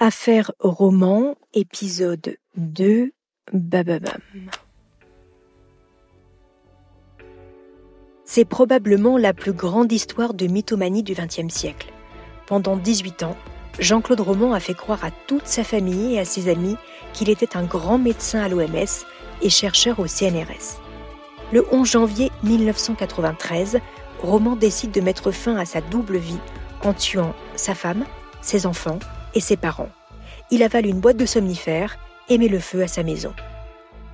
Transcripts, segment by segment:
Affaire roman, épisode 2, Bababam. C'est probablement la plus grande histoire de mythomanie du XXe siècle. Pendant 18 ans, Jean-Claude Roman a fait croire à toute sa famille et à ses amis qu'il était un grand médecin à l'OMS et chercheur au CNRS. Le 11 janvier 1993, Roman décide de mettre fin à sa double vie en tuant sa femme, ses enfants et ses parents. Il avale une boîte de somnifères et met le feu à sa maison.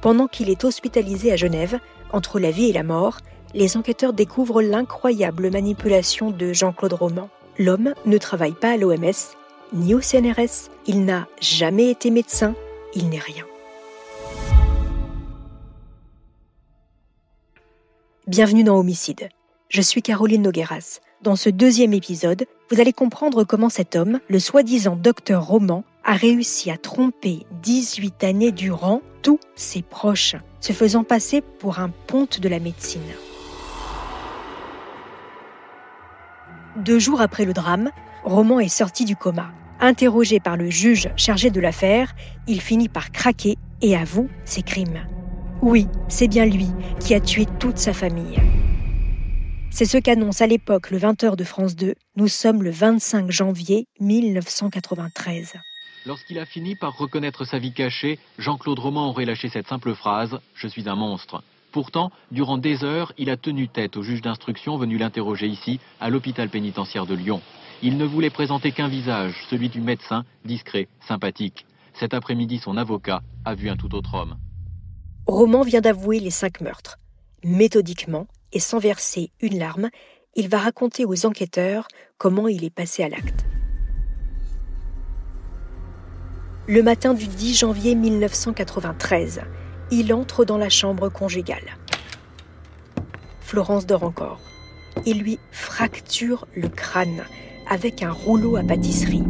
Pendant qu'il est hospitalisé à Genève, entre la vie et la mort, les enquêteurs découvrent l'incroyable manipulation de Jean-Claude Roman. L'homme ne travaille pas à l'OMS, ni au CNRS, il n'a jamais été médecin, il n'est rien. Bienvenue dans Homicide. Je suis Caroline Nogueras. Dans ce deuxième épisode, vous allez comprendre comment cet homme, le soi-disant docteur Roman, a réussi à tromper 18 années durant tous ses proches, se faisant passer pour un ponte de la médecine. Deux jours après le drame, Roman est sorti du coma. Interrogé par le juge chargé de l'affaire, il finit par craquer et avoue ses crimes. Oui, c'est bien lui qui a tué toute sa famille. C'est ce qu'annonce à l'époque le 20h de France 2. Nous sommes le 25 janvier 1993. Lorsqu'il a fini par reconnaître sa vie cachée, Jean-Claude Roman aurait lâché cette simple phrase ⁇ Je suis un monstre ⁇ Pourtant, durant des heures, il a tenu tête au juge d'instruction venu l'interroger ici, à l'hôpital pénitentiaire de Lyon. Il ne voulait présenter qu'un visage, celui du médecin, discret, sympathique. Cet après-midi, son avocat a vu un tout autre homme. Roman vient d'avouer les cinq meurtres. Méthodiquement et sans verser une larme, il va raconter aux enquêteurs comment il est passé à l'acte. Le matin du 10 janvier 1993, il entre dans la chambre conjugale. Florence dort encore. Il lui fracture le crâne avec un rouleau à pâtisserie.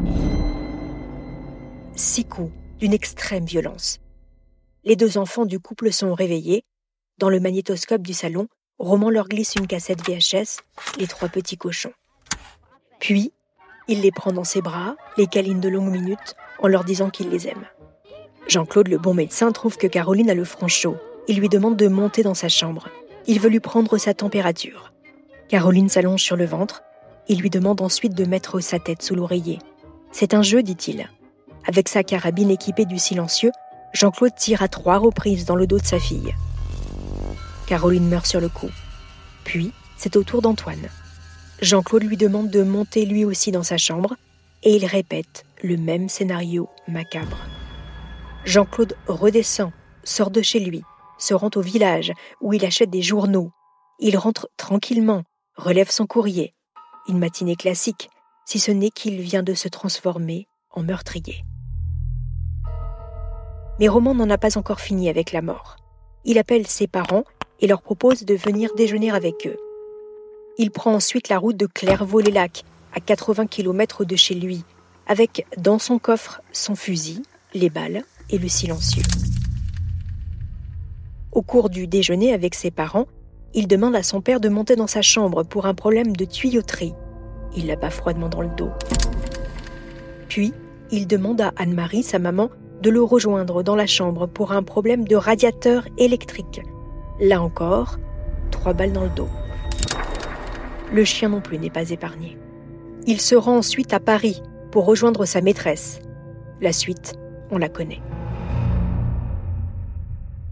Six coups d'une extrême violence. Les deux enfants du couple sont réveillés. Dans le magnétoscope du salon, Roman leur glisse une cassette VHS, Les Trois Petits Cochons. Puis, il les prend dans ses bras, les câline de longues minutes, en leur disant qu'il les aime. Jean-Claude, le bon médecin, trouve que Caroline a le front chaud. Il lui demande de monter dans sa chambre. Il veut lui prendre sa température. Caroline s'allonge sur le ventre. Il lui demande ensuite de mettre sa tête sous l'oreiller. C'est un jeu, dit-il. Avec sa carabine équipée du silencieux, Jean-Claude tire à trois reprises dans le dos de sa fille. Caroline meurt sur le coup. Puis, c'est au tour d'Antoine. Jean-Claude lui demande de monter lui aussi dans sa chambre et il répète le même scénario macabre. Jean-Claude redescend, sort de chez lui, se rend au village où il achète des journaux. Il rentre tranquillement, relève son courrier. Une matinée classique, si ce n'est qu'il vient de se transformer en meurtrier. Mais Roman n'en a pas encore fini avec la mort. Il appelle ses parents et leur propose de venir déjeuner avec eux. Il prend ensuite la route de Clairvaux-les-Lacs, à 80 km de chez lui, avec dans son coffre son fusil, les balles et le silencieux. Au cours du déjeuner avec ses parents, il demande à son père de monter dans sa chambre pour un problème de tuyauterie. Il la bat froidement dans le dos. Puis, il demande à Anne-Marie, sa maman, de le rejoindre dans la chambre pour un problème de radiateur électrique. Là encore, trois balles dans le dos. le chien non plus n'est pas épargné. Il se rend ensuite à Paris pour rejoindre sa maîtresse. La suite, on la connaît.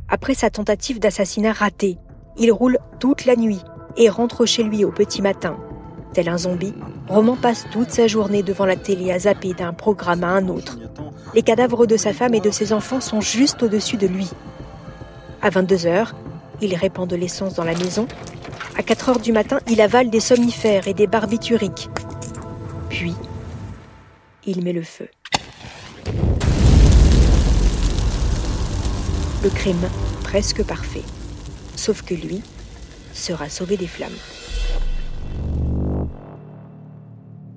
Après sa tentative d'assassinat ratée, il roule toute la nuit et rentre chez lui au petit matin. Tel un zombie, Roman passe toute sa journée devant la télé à zapper d'un programme à un autre. Les cadavres de sa femme et de ses enfants sont juste au-dessus de lui. À 22 heures, il répand de l'essence dans la maison. À 4 heures du matin, il avale des somnifères et des barbituriques. Puis, il met le feu. Le crime presque parfait. Sauf que lui sera sauvé des flammes.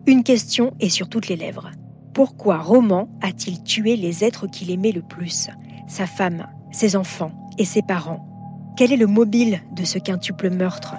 Une question est sur toutes les lèvres. Pourquoi Roman a-t-il tué les êtres qu'il aimait le plus? Sa femme, ses enfants et ses parents? Quel est le mobile de ce quintuple meurtre?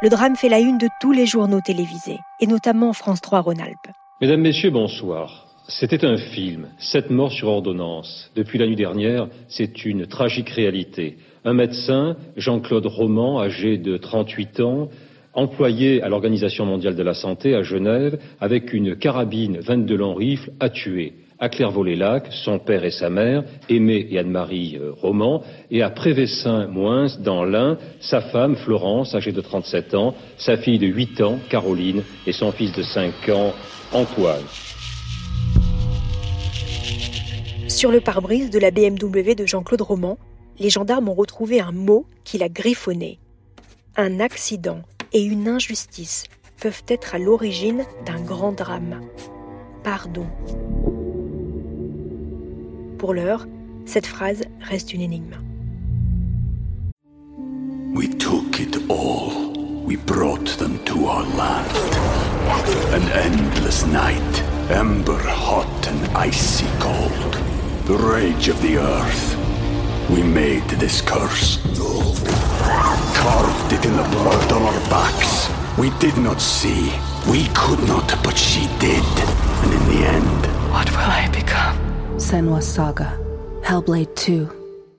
Le drame fait la une de tous les journaux télévisés, et notamment France 3 Rhône-Alpes. Mesdames, Messieurs, bonsoir. C'était un film, Sept morts sur ordonnance. Depuis la nuit dernière, c'est une tragique réalité. Un médecin, Jean-Claude Roman, âgé de 38 ans, employé à l'Organisation mondiale de la santé à Genève, avec une carabine 22 longs rifles, a tué à Clairvaux-les-Lacs, son père et sa mère, Aimé et Anne-Marie euh, Roman, et à Prévessin-Moins, dans l'Ain, sa femme, Florence, âgée de 37 ans, sa fille de 8 ans, Caroline, et son fils de 5 ans, Antoine. Sur le pare-brise de la BMW de Jean-Claude Roman, les gendarmes ont retrouvé un mot qu'il a griffonné. Un accident et une injustice peuvent être à l'origine d'un grand drame. Pardon. Pour l'heure, cette phrase reste une énigme. We took it all. We brought them to our land. An endless night, ember hot and icy cold. The rage of the earth. We made this curse. Carved it in the blood on our backs. We did not see. We could not, but she did. And in the end, what will I become? Senwa Saga, Hellblade 2.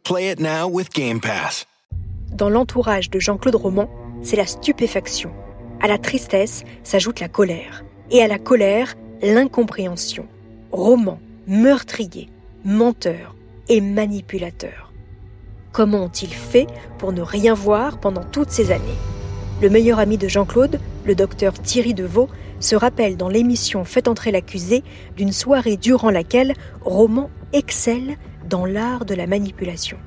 Play it now with Game Pass. Dans l'entourage de Jean-Claude Roman, c'est la stupéfaction. À la tristesse s'ajoute la colère. Et à la colère, l'incompréhension. Roman, meurtrier, menteur et manipulateur. Comment ont-ils fait pour ne rien voir pendant toutes ces années? Le meilleur ami de Jean-Claude, le docteur Thierry Deveau, se rappelle dans l'émission Faites entrer l'accusé d'une soirée durant laquelle Roman excelle dans l'art de la manipulation.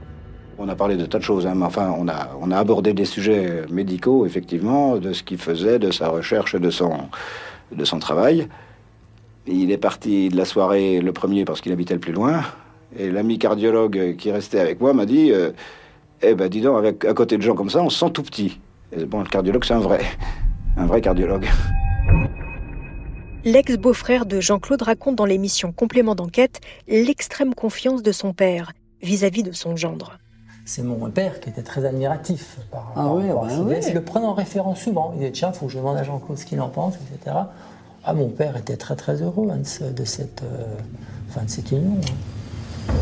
On a parlé de tas de choses, hein, enfin, on a, abordé des sujets médicaux, effectivement, de ce qu'il faisait, de sa recherche, de son, de son travail. Il est parti de la soirée le premier parce qu'il habitait le plus loin. Et l'ami cardiologue qui restait avec moi m'a dit euh, Eh ben, dis donc, à côté de gens comme ça, on se sent tout petit. Et bon, le cardiologue, c'est un vrai. Un vrai cardiologue. L'ex-beau-frère de Jean-Claude raconte dans l'émission Complément d'enquête l'extrême confiance de son père vis-à-vis de son gendre. C'est mon père qui était très admiratif par, ah oui, bah oui. Il le prenait en référence souvent. Il disait tiens, il faut que je demande à Jean-Claude ce qu'il en pense, etc. Ah, mon père était très très heureux hein, de, cette, euh, de cette union. Hein.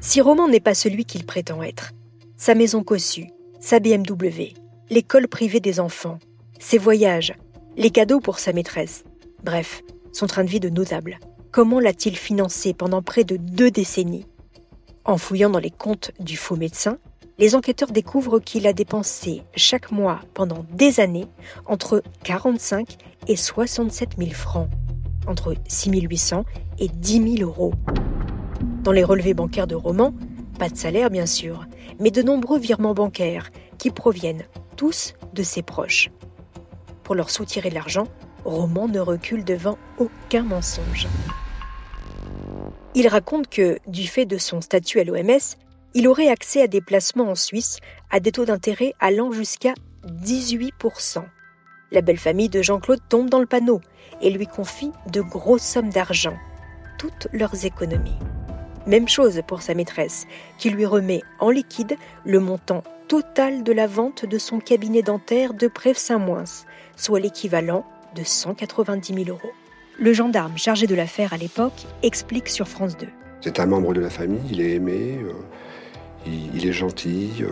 Si Roman n'est pas celui qu'il prétend être, sa maison cossue, sa BMW, l'école privée des enfants, ses voyages, les cadeaux pour sa maîtresse, bref, son train de vie de notable, comment l'a-t-il financé pendant près de deux décennies? En fouillant dans les comptes du faux médecin, les enquêteurs découvrent qu'il a dépensé chaque mois pendant des années entre 45 et 67 000 francs, entre 6 800 et 10 000 euros. Dans les relevés bancaires de Roman, pas de salaire bien sûr, mais de nombreux virements bancaires qui proviennent tous de ses proches. Pour leur soutirer l'argent, Roman ne recule devant aucun mensonge. Il raconte que, du fait de son statut à l'OMS, il aurait accès à des placements en Suisse à des taux d'intérêt allant jusqu'à 18%. La belle famille de Jean-Claude tombe dans le panneau et lui confie de grosses sommes d'argent, toutes leurs économies. Même chose pour sa maîtresse, qui lui remet en liquide le montant total de la vente de son cabinet dentaire de Prèves-Saint-Moins, soit l'équivalent de 190 000 euros. Le gendarme chargé de l'affaire à l'époque explique sur France 2. C'est un membre de la famille, il est aimé, euh, il, est gentil, euh,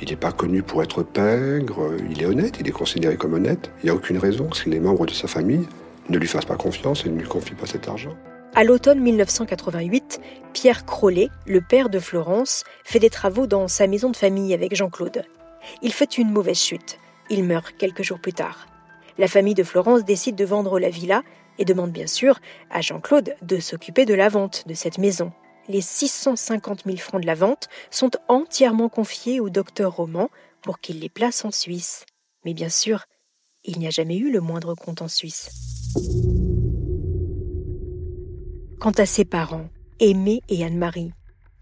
Il n'est pas connu pour être pingre, il est honnête, il est considéré comme honnête. Il n'y a aucune raison que les membres de sa famille ne lui fassent pas confiance et ne lui confient pas cet argent. À l'automne 1988, Pierre Crollet, le père de Florence, fait des travaux dans sa maison de famille avec Jean-Claude. Il fait une mauvaise chute. Il meurt quelques jours plus tard. La famille de Florence décide de vendre la villa et demande bien sûr à Jean-Claude de s'occuper de la vente de cette maison. Les 650 000 francs de la vente sont entièrement confiés au docteur Roman pour qu'il les place en Suisse. Mais bien sûr, il n'y a jamais eu le moindre compte en Suisse. Quant à ses parents, Aimé et Anne-Marie,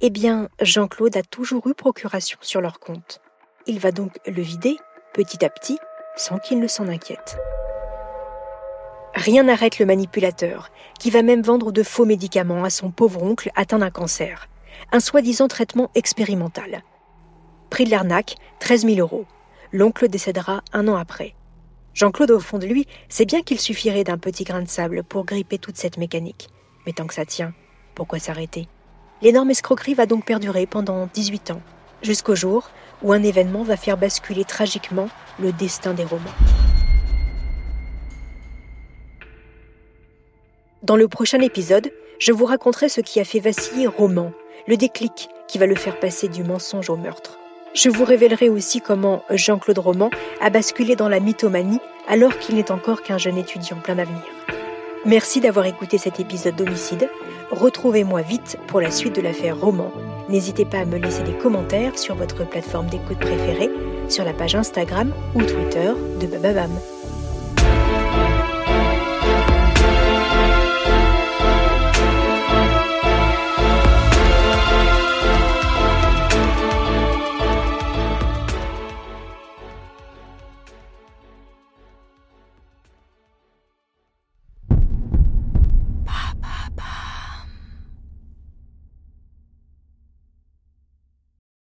eh bien, Jean-Claude a toujours eu procuration sur leur compte. Il va donc le vider petit à petit sans qu'il ne s'en inquiète. Rien n'arrête le manipulateur, qui va même vendre de faux médicaments à son pauvre oncle atteint d'un cancer. Un soi-disant traitement expérimental. Prix de l'arnaque, 13 000 euros. L'oncle décédera un an après. Jean-Claude, au fond de lui, sait bien qu'il suffirait d'un petit grain de sable pour gripper toute cette mécanique. Mais tant que ça tient, pourquoi s'arrêter? L'énorme escroquerie va donc perdurer pendant 18 ans, jusqu'au jour où un événement va faire basculer tragiquement le destin des romans. Dans le prochain épisode, je vous raconterai ce qui a fait vaciller Roman, le déclic qui va le faire passer du mensonge au meurtre. Je vous révélerai aussi comment Jean-Claude Roman a basculé dans la mythomanie alors qu'il n'est encore qu'un jeune étudiant plein d'avenir. Merci d'avoir écouté cet épisode d'Homicide. Retrouvez-moi vite pour la suite de l'affaire Roman. N'hésitez pas à me laisser des commentaires sur votre plateforme d'écoute préférée, sur la page Instagram ou Twitter de Bababam.